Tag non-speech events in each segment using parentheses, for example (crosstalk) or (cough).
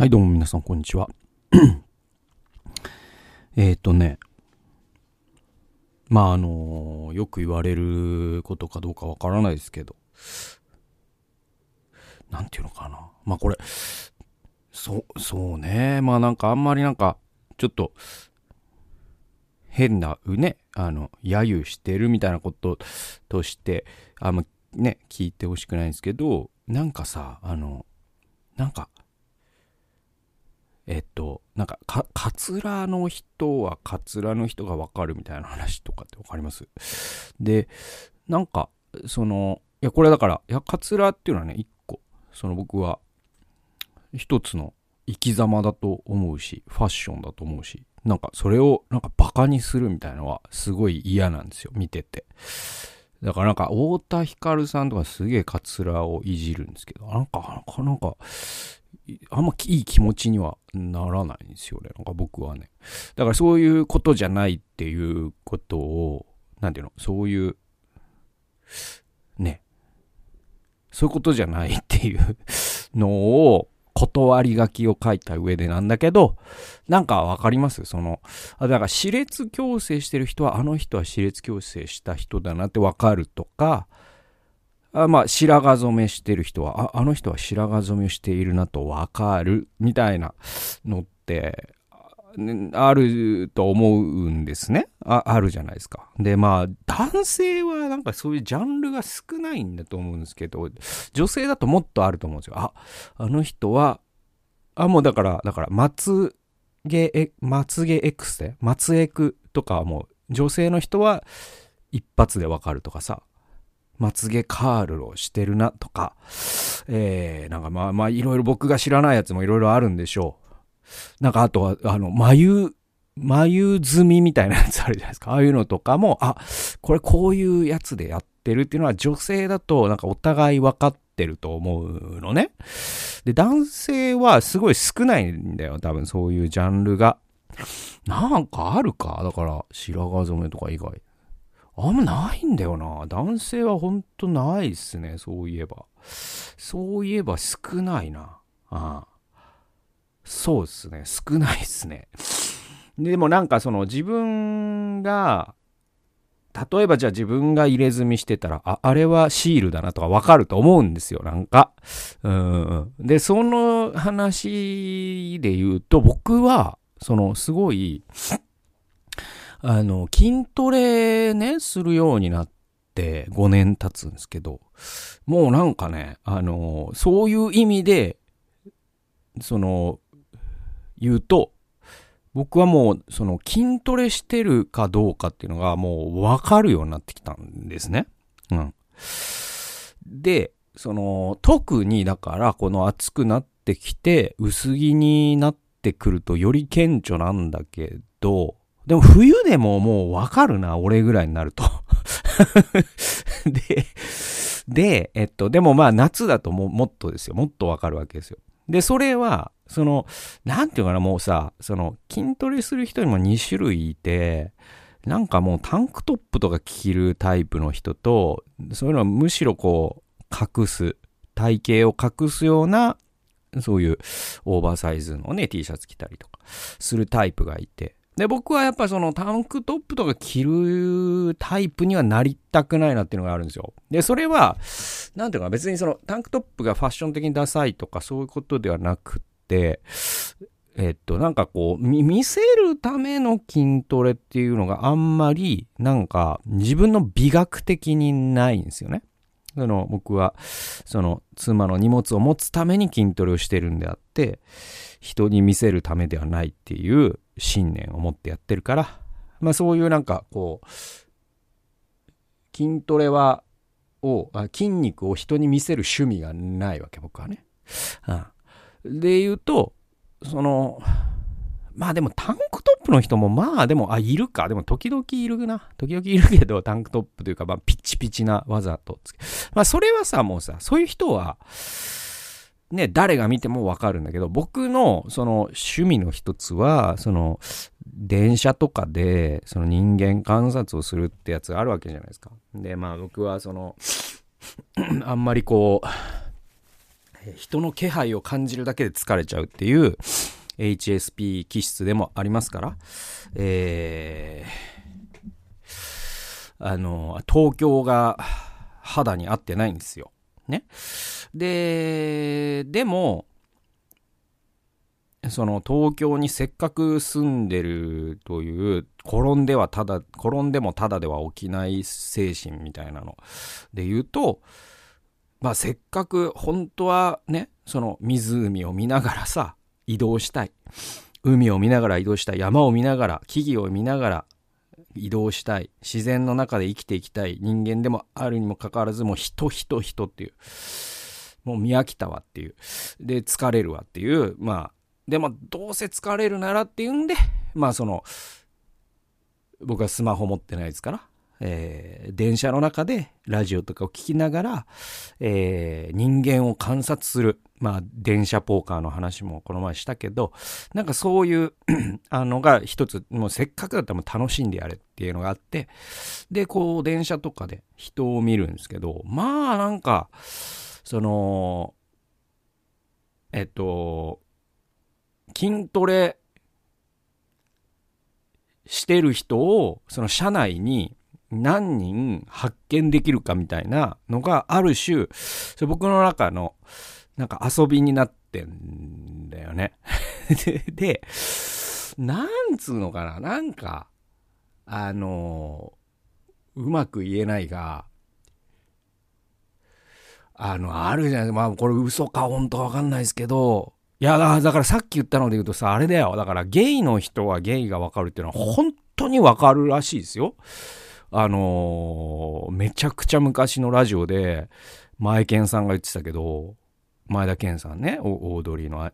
はい、どうも皆さん、こんにちは。(clears throat) えっとね、まあ、あのよく言われることかどうかわからないですけど、なんていうのかな。まあ、これ、そう、そうね。まあ、なんかあんまりなんか、ちょっと、変な、うね、あの、揶揄してるみたいなこととして、あんまね、聞いてほしくないんですけど、なんかさ、あの、なんか、えっと、なんか、か、カツラの人はカツラの人がわかるみたいな話とかってわかります？で、なんか、その、いや、これだから、いや、カツラっていうのはね、一個、その僕は、一つの生き様だと思うし、ファッションだと思うし、なんかそれをなんかバカにするみたいなのはすごい嫌なんですよ、見てて。だからなんか、太田ヒカルさんとかすげえカツラをいじるんですけど、なんか、なんか、あんまいい気持ちにはならないんですよね。なんか僕はね。だからそういうことじゃないっていうことを、なんていうの、そういう、ね。そういうことじゃないっていうのを、断り書きを書いた上でなんだけど、なんかわかります？その、あだから歯列矯正してる人は、あの人は歯列矯正した人だなってわかるとか、あまあ、白髪染めしてる人は、あ、あの人は白髪染めしているなとわかる、みたいなのって、あると思うんですねあ。あるじゃないですか。で、まあ、男性はなんかそういうジャンルが少ないんだと思うんですけど、女性だともっとあると思うんですよ。あ、あの人は、あ、もうだから、だから、まつげ、まつげ X で、まつエクとかはもう、女性の人は一発でわかるとかさ、まつげカールをしてるなとか、えー、なんかまあまあいろいろ僕が知らないやつもいろいろあるんでしょう。なんかあとは、あの、眉、眉積みみたいなやつあるじゃないですか。ああいうのとかも、あ、これこういうやつでやってるっていうのは女性だとなんかお互い分かってると思うのね。で、男性はすごい少ないんだよ。多分そういうジャンルが。なんかあるか？だから、白髪染めとか以外。あんまないんだよな。男性はほんとないっすね。そういえば。そういえば少ないな。ああそうっすね。少ないっすね。でもなんかその自分が、例えばじゃあ自分が入れ墨してたら、あ、あれはシールだなとかわかると思うんですよ、なんか。うん。で、その話で言うと、僕は、その、すごい、あの、筋トレね、するようになって5年経つんですけど、もうなんかね、あの、そういう意味で、その、言うと、僕はもう、その筋トレしてるかどうかっていうのがもうわかるようになってきたんですね。うん。で、その、特にだからこの暑くなってきて薄着になってくるとより顕著なんだけど、でも冬でももうわかるな、俺ぐらいになると。(laughs) で、で、えっと、でもまあ夏だとももっとですよ。もっとわかるわけですよ。で、それは、その、なんていうかな、もうさ、その、筋トレする人にも2種類いて、なんかもうタンクトップとか着るタイプの人と、そういうのはむしろこう、隠す、体型を隠すような、そういうオーバーサイズのね、T シャツ着たりとかするタイプがいて。で、僕はやっぱそのタンクトップとか着るタイプにはなりたくないなっていうのがあるんですよ。で、それは、なんていうか別にそのタンクトップがファッション的にダサいとかそういうことではなくて、えっと、なんかこう、見せるための筋トレっていうのがあんまり、なんか自分の美学的にないんですよね。その僕は、その妻の荷物を持つために筋トレをしてるんであって、人に見せるためではないっていう信念を持ってやってるから、まあそういうなんかこう、筋トレは、を、筋肉を人に見せる趣味がないわけ、僕はね。うん、で言うと、その、まあでもタンクトップの人もまあでも、あ、いるか。でも時々いるな。時々いるけど、タンクトップというか、まあピッチピチなわざと。まあそれはさ、もうさ、そういう人は、ね、誰が見てもわかるんだけど、僕のその趣味の一つは、その電車とかでその人間観察をするってやつがあるわけじゃないですか。で、まあ僕はその、(clears throat) あんまりこう、人の気配を感じるだけで疲れちゃうっていう HSP 気質でもありますから、えー、あの、東京が肌に合ってないんですよ。ね。で、でも、その東京にせっかく住んでるという転んではただ転んでもただでは起きない精神みたいなので言うとまあせっかく本当はね、その湖を見ながらさ、移動したい。海を見ながら移動したい。山を見ながら、木々を見ながら移動したい。自然の中で生きていきたい人間でもあるにもかかわらず、もう人人人っていう。もう見飽きたわっていう。で、疲れるわっていう。まあ、でもどうせ疲れるならっていうんで、まあその、僕はスマホ持ってないですから、えー、電車の中でラジオとかを聞きながら、えー、人間を観察する。まあ、電車ポーカーの話もこの前したけど、なんかそういう (clears throat) あのが一つ、もうせっかくだったらもう楽しんでやれっていうのがあって、で、こう、電車とかで人を見るんですけど、まあ、なんか、その、えっと、筋トレしてる人を、その車内に何人発見できるかみたいなのがある種、それ僕の中のなんか遊びになってんだよね。(laughs) で、なんつうのかな、なんか、あの、うまく言えないが、あの、あるじゃないですか。まあ、これ嘘か本当わかんないですけど、いや、だからさっき言ったので言うとさ、あれだよ。だからゲイの人はゲイがわかるっていうのは本当にわかるらしいですよ。あのー、めちゃくちゃ昔のラジオで、前健さんが言ってたけど、前田健さんね、オードリーの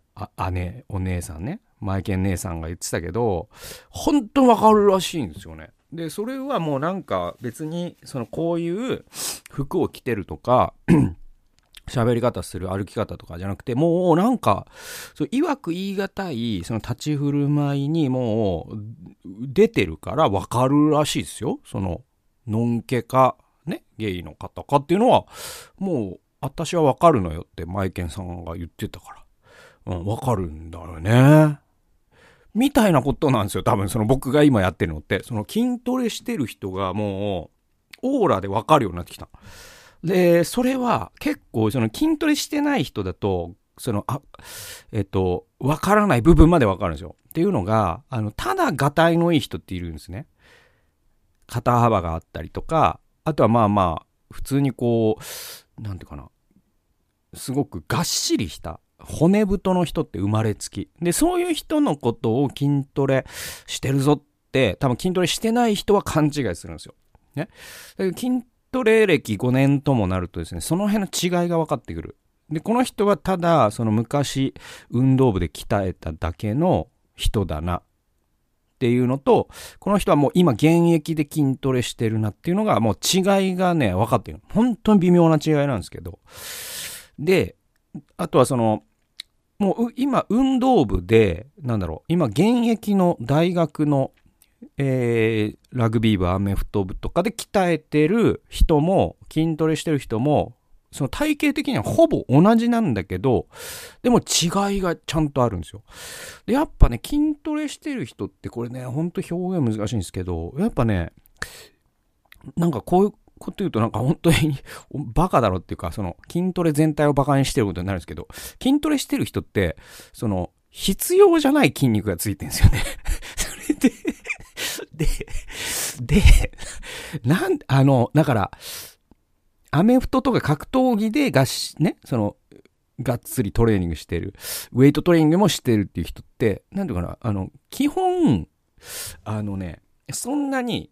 姉、お姉さんね、前健姉さんが言ってたけど、本当にわかるらしいんですよね。で、それはもうなんか別に、そのこういう服を着てるとか、(clears throat) 喋り方する歩き方とかじゃなくて、もうなんか、そう、いわく言い難い、その立ち振る舞いにもう、出てるからわかるらしいですよ。その、のんけか、ね、ゲイの方かっていうのは、もう、私はわかるのよってマイケンさんが言ってたから。うん、わかるんだよね。みたいなことなんですよ。多分その僕が今やってるのって。その筋トレしてる人がもう、オーラでわかるようになってきた。で、それは結構その筋トレしてない人だと、その、あ、えっと、わからない部分までわかるんですよ。っていうのが、あの、ただがたいのいい人っているんですね。肩幅があったりとか、あとはまあまあ、普通にこう、なんていうかな、すごくがっしりした骨太の人って生まれつき。で、そういう人のことを筋トレしてるぞって、多分筋トレしてない人は勘違いするんですよ。ね。筋トレ歴5年ともなるとですね、その辺の違いが分かってくる。で、この人はただ、その昔、運動部で鍛えただけの人だなっていうのと、この人はもう今現役で筋トレしてるなっていうのがもう違いがね、分かってる。本当に微妙な違いなんですけど。で、あとはその、もう今運動部で、なんだろう、今現役の大学の、えー、ラグビー部、アメフト部とかで鍛えてる人も、筋トレしてる人も、その体型的にはほぼ同じなんだけど、でも違いがちゃんとあるんですよ。で、やっぱね、筋トレしてる人ってこれね、ほんと表現難しいんですけど、やっぱね、なんかこういうこと言うとなんか本当に (laughs) バカだろっていうか、その筋トレ全体をバカにしてることになるんですけど、筋トレしてる人って、その必要じゃない筋肉がついてるんですよね (laughs) それでで、で、なん、あの、だから、アメフトとか格闘技でがし、ね、その、がっつりトレーニングしてる。ウェイトトレーニングもしてるっていう人って、なんていうかな、あの、基本、あのね、そんなに、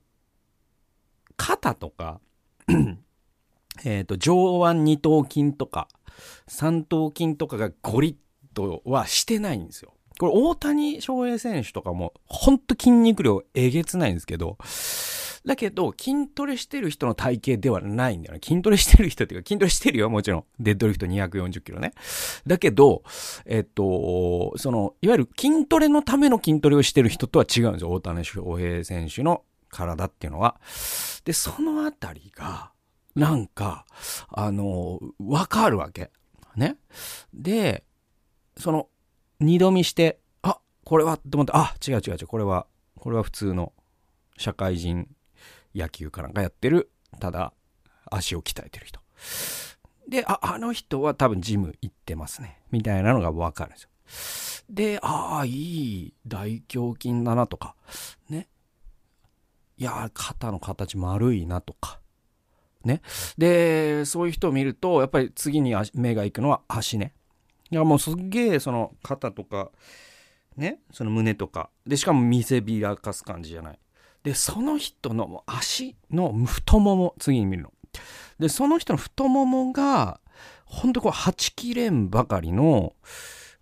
肩とか、(clears throat) えっと、上腕二頭筋とか、三頭筋とかがゴリッとはしてないんですよ。これ大谷翔平選手とかも、ほんと筋肉量えげつないんですけど、だけど、筋トレしてる人の体型ではないんだよね。筋トレしてる人っていうか、筋トレしてるよ、もちろん。デッドリフト240キロね。だけど、えっと、その、いわゆる筋トレのための筋トレをしてる人とは違うんですよ。大谷翔平選手の体っていうのは。で、そのあたりが、なんか、あの、わかるわけ。ね。で、その、二度見して、あ、これはって思って、あ、違う違う違う、これは、これは普通の社会人野球かなんかやってる、ただ、足を鍛えてる人。で、あ、あの人は多分ジム行ってますね。みたいなのがわかるんですよ。で、ああ、いい大胸筋だなとか、ね。いや、肩の形丸いなとか。ね。で、そういう人を見ると、やっぱり次に目が行くのは足ね。いや、もうすっげえ、その肩とか、ね、その胸とか。で、しかも見せびらかす感じじゃない。で、その人の足の太もも、次に見るの。で、その人の太ももが、ほんとこう、はちきれんばかりの、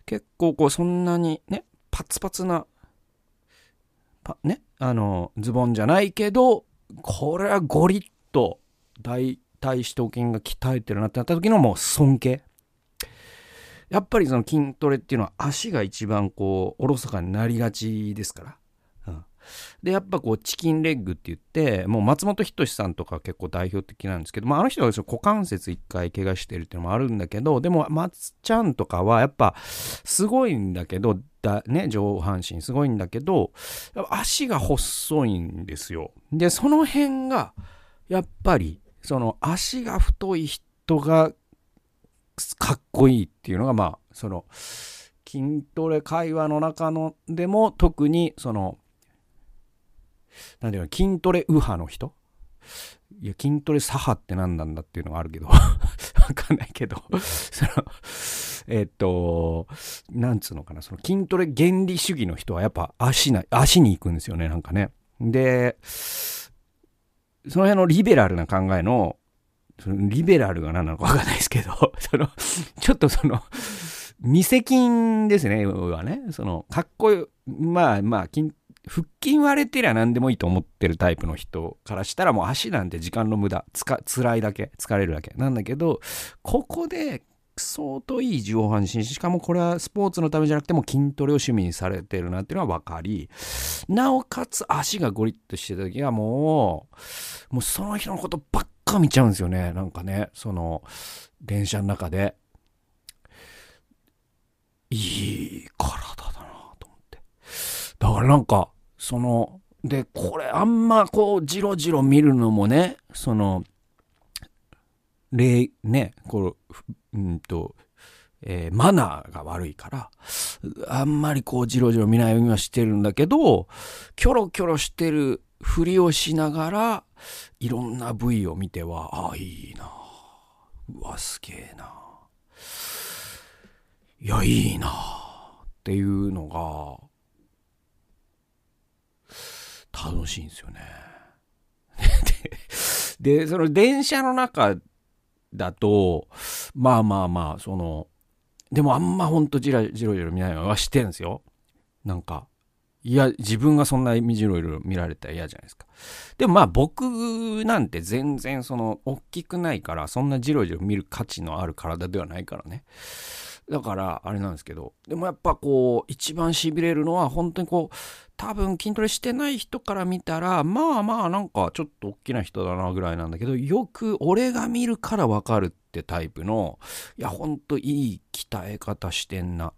結構こう、そんなにね、パツパツな、パね、あの、ズボンじゃないけど、これはゴリッと大腿四頭筋が鍛えてるなってなった時のもう尊敬。やっぱりその筋トレっていうのは足が一番こう、おろそかになりがちですから。でやっぱこうチキンレッグって言ってもう松本人志さんとか結構代表的なんですけど、まあ、あの人は股関節一回怪我してるっていうのもあるんだけどでも松ちゃんとかはやっぱすごいんだけどだ、ね、上半身すごいんだけど足が細いんですよ。でその辺がやっぱりその足が太い人がかっこいいっていうのがまあその筋トレ会話の中のでも特にそのなんていうの、筋トレ右派の人？いや、筋トレ左派って何なんだっていうのがあるけど。(laughs) わかんないけど。(laughs) その、えっと、なんつうのかな、その筋トレ原理主義の人はやっぱ足な、足に行くんですよね、なんかね。で、その辺のリベラルな考えの、そのリベラルが何なのかわかんないですけど、(laughs) その、ちょっとその、未せ筋ですね、はね。その、かっこよ、まあまあ、筋腹筋割れてりゃ何でもいいと思ってるタイプの人からしたらもう足なんて時間の無駄、つか、辛いだけ、疲れるだけ。なんだけど、ここで相当いい上半身、しかもこれはスポーツのためじゃなくても筋トレを趣味にされてるなっていうのは分かり、なおかつ足がゴリッとしてた時はもう、もうその人のことばっか見ちゃうんですよね。なんかね、その、電車の中で。いい。だからなんか、その、で、これあんまこう、じろじろ見るのもね、その、礼、ね、こう、うんと、えー、マナーが悪いから、あんまりこう、じろじろ見ないようにはしてるんだけど、キョロキョロしてるふりをしながら、いろんな部位を見ては、ああ、いいな。うわ、すげえな。いや、いいな。っていうのが、楽しいんですよね。(laughs) で、その電車の中だと、まあまあまあ、その、でもあんまほんとじらじろじろ見ないのはしてるんですよ。なんか、いや、自分がそんなじろじろ見られたら嫌じゃないですか。でもまあ僕なんて全然その、大きくないから、そんなじろじろ見る価値のある体ではないからね。だから、あれなんですけど、でもやっぱこう、一番痺れるのは、本当にこう、多分筋トレしてない人から見たら、まあまあなんかちょっと大きな人だなぐらいなんだけど、よく俺が見るからわかるってタイプの、いや、ほんといい鍛え方してんな、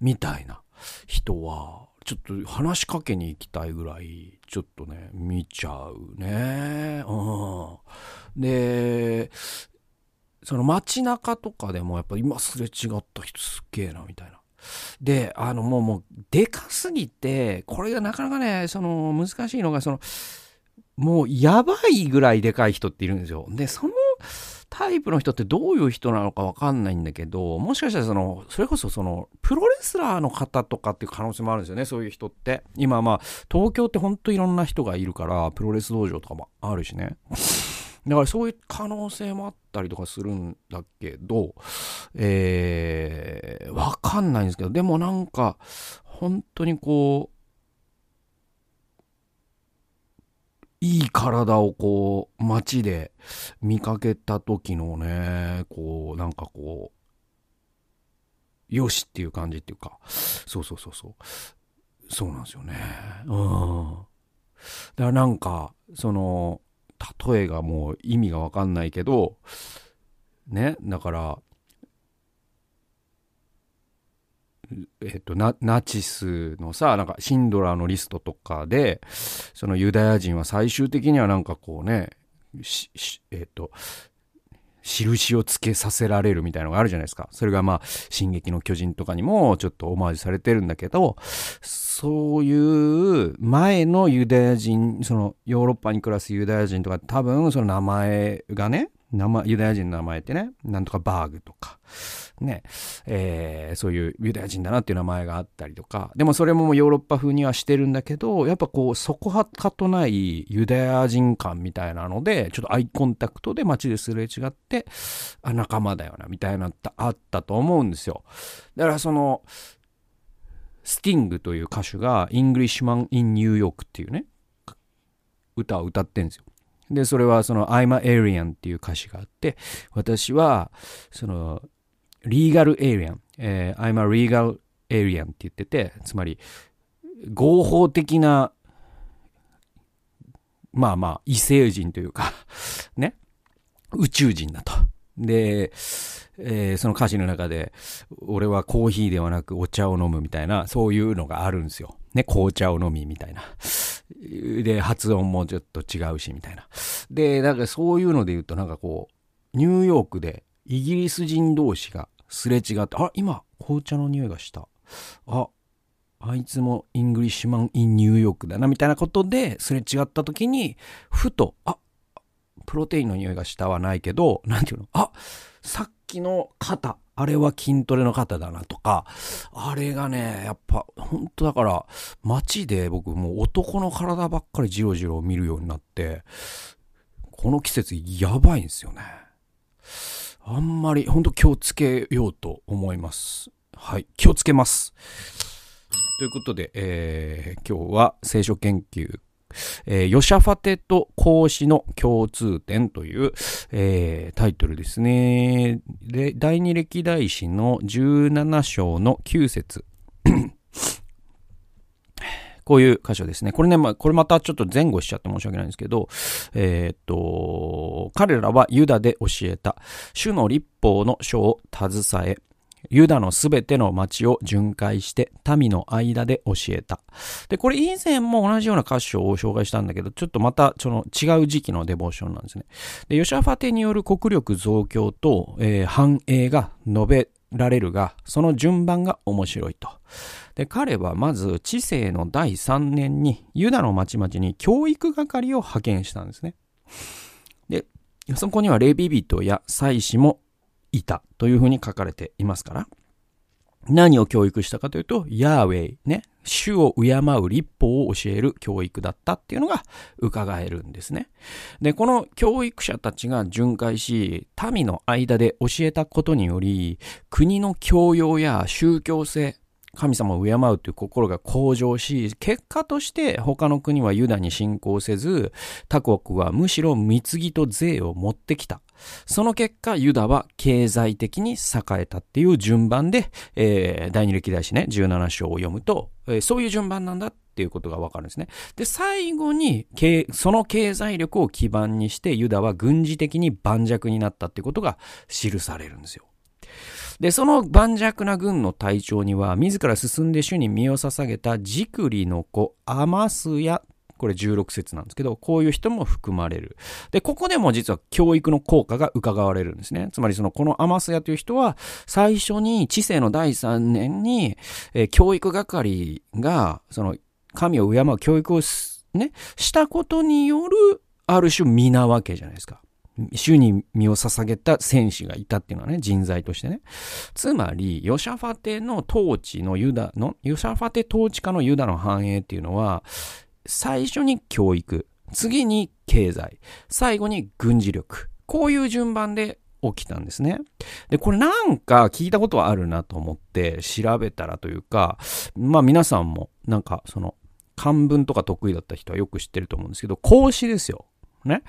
みたいな人は、ちょっと話しかけに行きたいぐらい、ちょっとね、見ちゃうね。うん。で、その街中とかでもやっぱ今すれ違った人すっげえなみたいな。で、あのもうもうでかすぎて、これがなかなかね、その難しいのが、その、もうやばいぐらいでかい人っているんですよ。で、そのタイプの人ってどういう人なのかわかんないんだけど、もしかしたらその、それこそその、プロレスラーの方とかっていう可能性もあるんですよね、そういう人って。今まあ、東京ってほんといろんな人がいるから、プロレス道場とかもあるしね。だからそういう可能性もあったりとかするんだけど、えー、わかんないんですけど、でもなんか、本当にこう、いい体をこう、街で見かけた時のね、こう、なんかこう、よしっていう感じっていうか、そうそうそうそう。そうなんですよね。うん。だからなんか、その、例えがもう意味がわかんないけど、ね、だから、えっと、ナナチスのさなんかシンドラーのリストとかでそのユダヤ人は最終的にはなんかこうねえっと印をつけさせられるみたいなのがあるじゃないですか。それがまあ、進撃の巨人とかにもちょっとオマージュされてるんだけど、そういう前のユダヤ人、そのヨーロッパに暮らすユダヤ人とか多分その名前がね、名前、ユダヤ人の名前ってね、なんとかバーグとか、ね、えー、そういうユダヤ人だなっていう名前があったりとか、でもそれもヨーロッパ風にはしてるんだけど、やっぱこう、そこはかとないユダヤ人感みたいなので、ちょっとアイコンタクトで街ですれ違って、あ、仲間だよな、みたいなってあったと思うんですよ。だからその、スティングという歌手が、 Englishman in New York っていうね、歌を歌ってんですよ。で、それはその I'm a alien っていう歌詞があって、私は、その、 legal alien、えー、I'm a legal alien って言ってて、つまり、合法的な、まあまあ、異星人というか (laughs) ね、宇宙人だと。で、えー、その歌詞の中で、俺はコーヒーではなくお茶を飲むみたいな、そういうのがあるんですよ。ね、紅茶を飲みみたいな。で、発音もちょっと違うし、みたいな。で、なんかそういうので言うと、なんかこう、ニューヨークでイギリス人同士がすれ違って、あ、今、紅茶の匂いがした。あ、あいつも Englishman in New York だな、みたいなことですれ違った時に、ふと、あ、プロテインの匂いがしたはないけど、なんていうの？あ、さっきの肩、あれは筋トレの肩だなとか、あれがね、やっぱ、本当だから、街で僕もう男の体ばっかりじろじろ見るようになって、この季節やばいんですよね。あんまり、ほんと気をつけようと思います。はい、気をつけます。ということで、えー、今日は聖書研究えー、ヨシャファテと孔子の共通点という、えー、タイトルですね。で、第二歴代史の17章の9節こういう箇所ですね。これね、まあ、これまたちょっと前後しちゃって申し訳ないんですけど、えー、っと、彼らはユダで教えた、主の立法の書を携え、ユダのすべての町を巡回して民の間で教えた。で、これ以前も同じような箇所を紹介したんだけど、ちょっとまたその違う時期のデボーションなんですね。で、ヨシャファテによる国力増強と、えー、繁栄が述べられるが、その順番が面白いと。で、彼はまず知性の第3年にユダの町々に教育係を派遣したんですね。で、そこにはレビ人や祭司もいたというふうに書かれていますから、何を教育したかというと、ヤーウェイ、ね、主を敬う立法を教える教育だったっていうのが伺えるんですね。で、この教育者たちが巡回し、民の間で教えたことにより、国の教養や宗教性、神様を敬うという心が向上し、結果として他の国はユダに信仰せず、他国はむしろ貢ぎと税を持ってきた。その結果、ユダは経済的に栄えたっていう順番で、えー、第二歴代史ね、17章を読むと、えー、そういう順番なんだっていうことがわかるんですね。で、最後に、その経済力を基盤にして、ユダは軍事的に盤石になったっていうことが記されるんですよ。で、その盤石な軍の隊長には、自ら進んで主に身を捧げたジクリの子、アマスヤこれ16節なんですけど、こういう人も含まれる。で、ここでも実は教育の効果が伺われるんですね。つまりその、このアマスヤという人は、最初に知性の第3年に、えー、教育係が、その、神を敬う教育をね、したことによる、ある種皆わけじゃないですか。主に身を捧げた戦士がいたっていうのはね、人材としてね。つまり、ヨシャファテの統治のユダの、ヨシャファテ統治下のユダの繁栄っていうのは、最初に教育、次に経済、最後に軍事力。こういう順番で起きたんですね。で、これなんか聞いたことはあるなと思って調べたらというか、まあ皆さんもなんかその漢文とか得意だった人はよく知ってると思うんですけど、孔子ですよ。ね。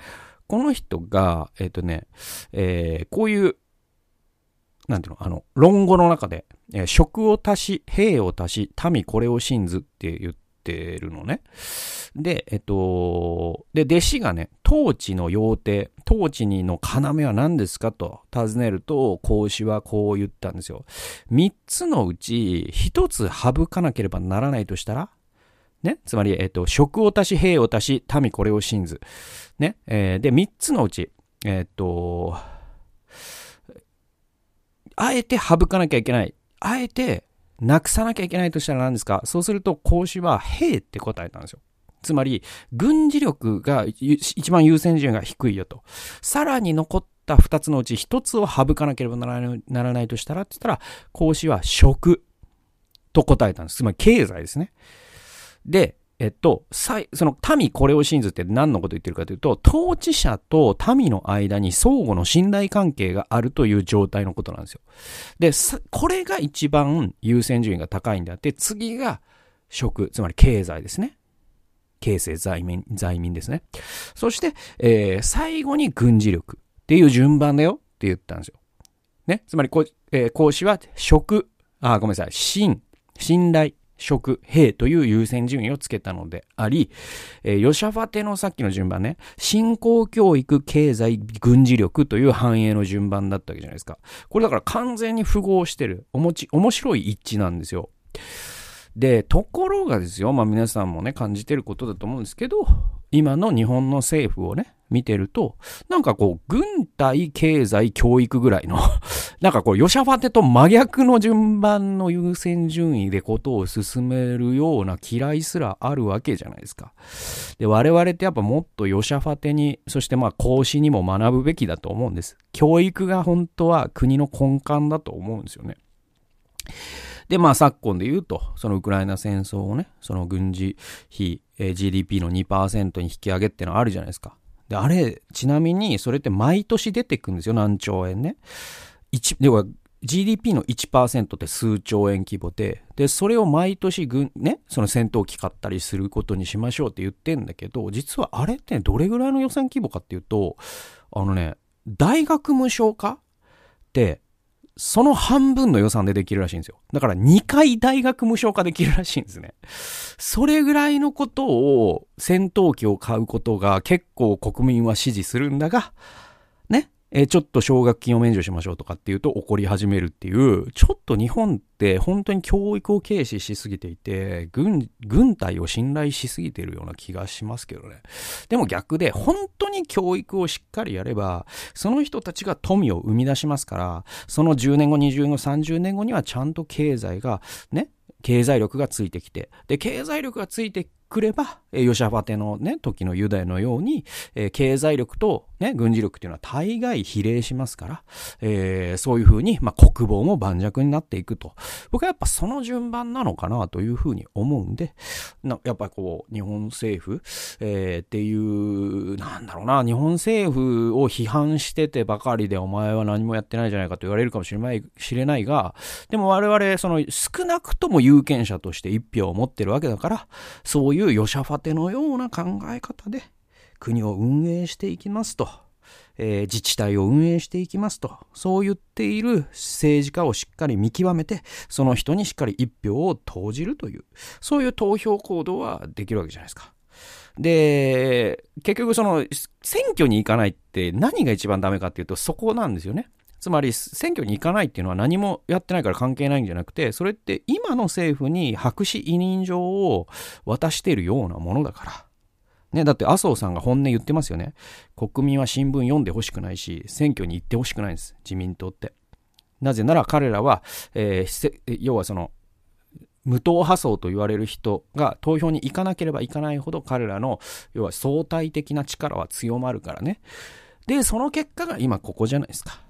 この人が、えっ、ー、とね、えー、こういう、なんていうの、あの、論語の中で、えー、食を足し、兵を足し、民これを信ずって言って、るのね。で、えっと、で、弟子がね、統治の要帝、統治にの要は何ですかと尋ねると、孔子はこう言ったんですよ。三つのうち一つ省かなければならないとしたら、ね、つまり、えっ、と、食を足し、兵を足し、民これを信ず。ね、えー、で、三つのうち、えっ、と、あえて省かなきゃいけない。あえてなくさなきゃいけないとしたら何ですか？そうすると、孔子は兵って答えたんですよ。つまり、軍事力が一番優先順位が低いよと。さらに残った2つのうち1つを省かなければならないとしたらって言ったら、孔子は食と答えたんです。つまり経済ですね。で、えっと、その民これを信ずって何のこと言ってるかというと、統治者と民の間に相互の信頼関係があるという状態のことなんですよ。で、これが一番優先順位が高いんであって、次が食、つまり経済ですね。形成在民、在民ですね。そして、えー、最後に軍事力っていう順番だよって言ったんですよ。ね。つまりこ、えー、講師は職、あ、ごめんなさい、信、信頼、職、兵という優先順位をつけたのであり、えー、ヨシャファテのさっきの順番ね、信仰教育、経済、軍事力という繁栄の順番だったわけじゃないですか。これだから完全に符合してる。おもち、面白い一致なんですよ。で、ところがですよ、まあ皆さんもね、感じてることだと思うんですけど、今の日本の政府をね、見てると、なんかこう、軍隊、経済、教育ぐらいの (laughs) なんかこう、ヨシャファテと真逆の順番の優先順位でことを進めるような嫌いすらあるわけじゃないですか。で、我々ってやっぱもっとヨシャファテに、そしてまあ孔子にも学ぶべきだと思うんです。教育が本当は国の根幹だと思うんですよね。で、まあ昨今で言うと、そのウクライナ戦争をね、その軍事費、えー、GDP の2%に引き上げってのはあるじゃないですか。で、あれ、ちなみにそれって毎年出てくんですよ、何兆円ね。1、では GDP の1%って数兆円規模で、で、それを毎年軍、ね、その戦闘機買ったりすることにしましょうって言ってんだけど、実はあれってどれぐらいの予算規模かっていうと、あのね、大学無償化って、その半分の予算でできるらしいんですよ。だから2回大学無償化できるらしいんですね。それぐらいのことを戦闘機を買うことが結構国民は支持するんだが、えー、ちょっと奨学金を免除しましょうとかっていうと怒り始めるっていう、ちょっと日本って本当に教育を軽視しすぎていて、軍、軍隊を信頼しすぎてるような気がしますけどね。でも逆で、本当に教育をしっかりやれば、その人たちが富を生み出しますから、その10年後、20年後、30年後にはちゃんと経済が、ね、経済力がついてきて、で、経済力がついてくれば、えヨシャファテのね、時のユダヤのように、え、経済力とね、軍事力っていうのは大概比例しますから、えー、そういうふうに、まあ、国防も盤石になっていくと。僕はやっぱその順番なのかなというふうに思うんで、なやっぱりこう、日本政府、えー、っていう、なんだろうな、日本政府を批判しててばかりでお前は何もやってないじゃないかと言われるかもしれない知れないが、でも我々、その少なくとも有権者として一票を持ってるわけだから、そういうヨシャファテのような考え方で、国を運営していきますと、えー、自治体を運営していきますと、そう言っている政治家をしっかり見極めて、その人にしっかり一票を投じるという、そういう投票行動はできるわけじゃないですか。で、結局その選挙に行かないって何が一番ダメかっていうとそこなんですよね。つまり選挙に行かないっていうのは何もやってないから関係ないんじゃなくて、それって今の政府に白紙委任状を渡しているようなものだから。ね、だって麻生さんが本音言ってますよね。国民は新聞読んでほしくないし、選挙に行ってほしくないんです。自民党って。なぜなら彼らは、えー、要はその、無党派層と言われる人が投票に行かなければいかないほど彼らの、要は相対的な力は強まるからね。で、その結果が今ここじゃないですか。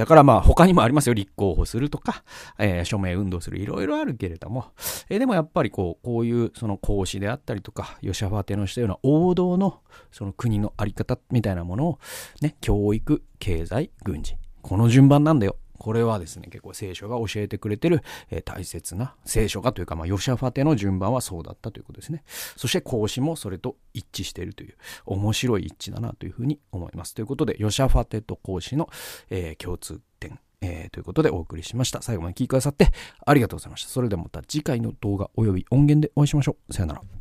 だからまあ他にもありますよ。立候補するとか、えー、署名運動する、いろいろあるけれども、えー、でもやっぱりこう、こういうその講師であったりとか、ヨシャファテのしたような王道のその国のあり方みたいなものを、ね、教育、経済、軍事。この順番なんだよ。これはですね、結構聖書が教えてくれてる、えー、大切な聖書がというか、まあ、ヨシャファテの順番はそうだったということですね。そして孔子もそれと一致しているという、面白い一致だなというふうに思います。ということで、ヨシャファテと孔子の、えー、共通点、えー、ということでお送りしました。最後まで聞いてくださってありがとうございました。それではまた次回の動画及び音源でお会いしましょう。さよなら。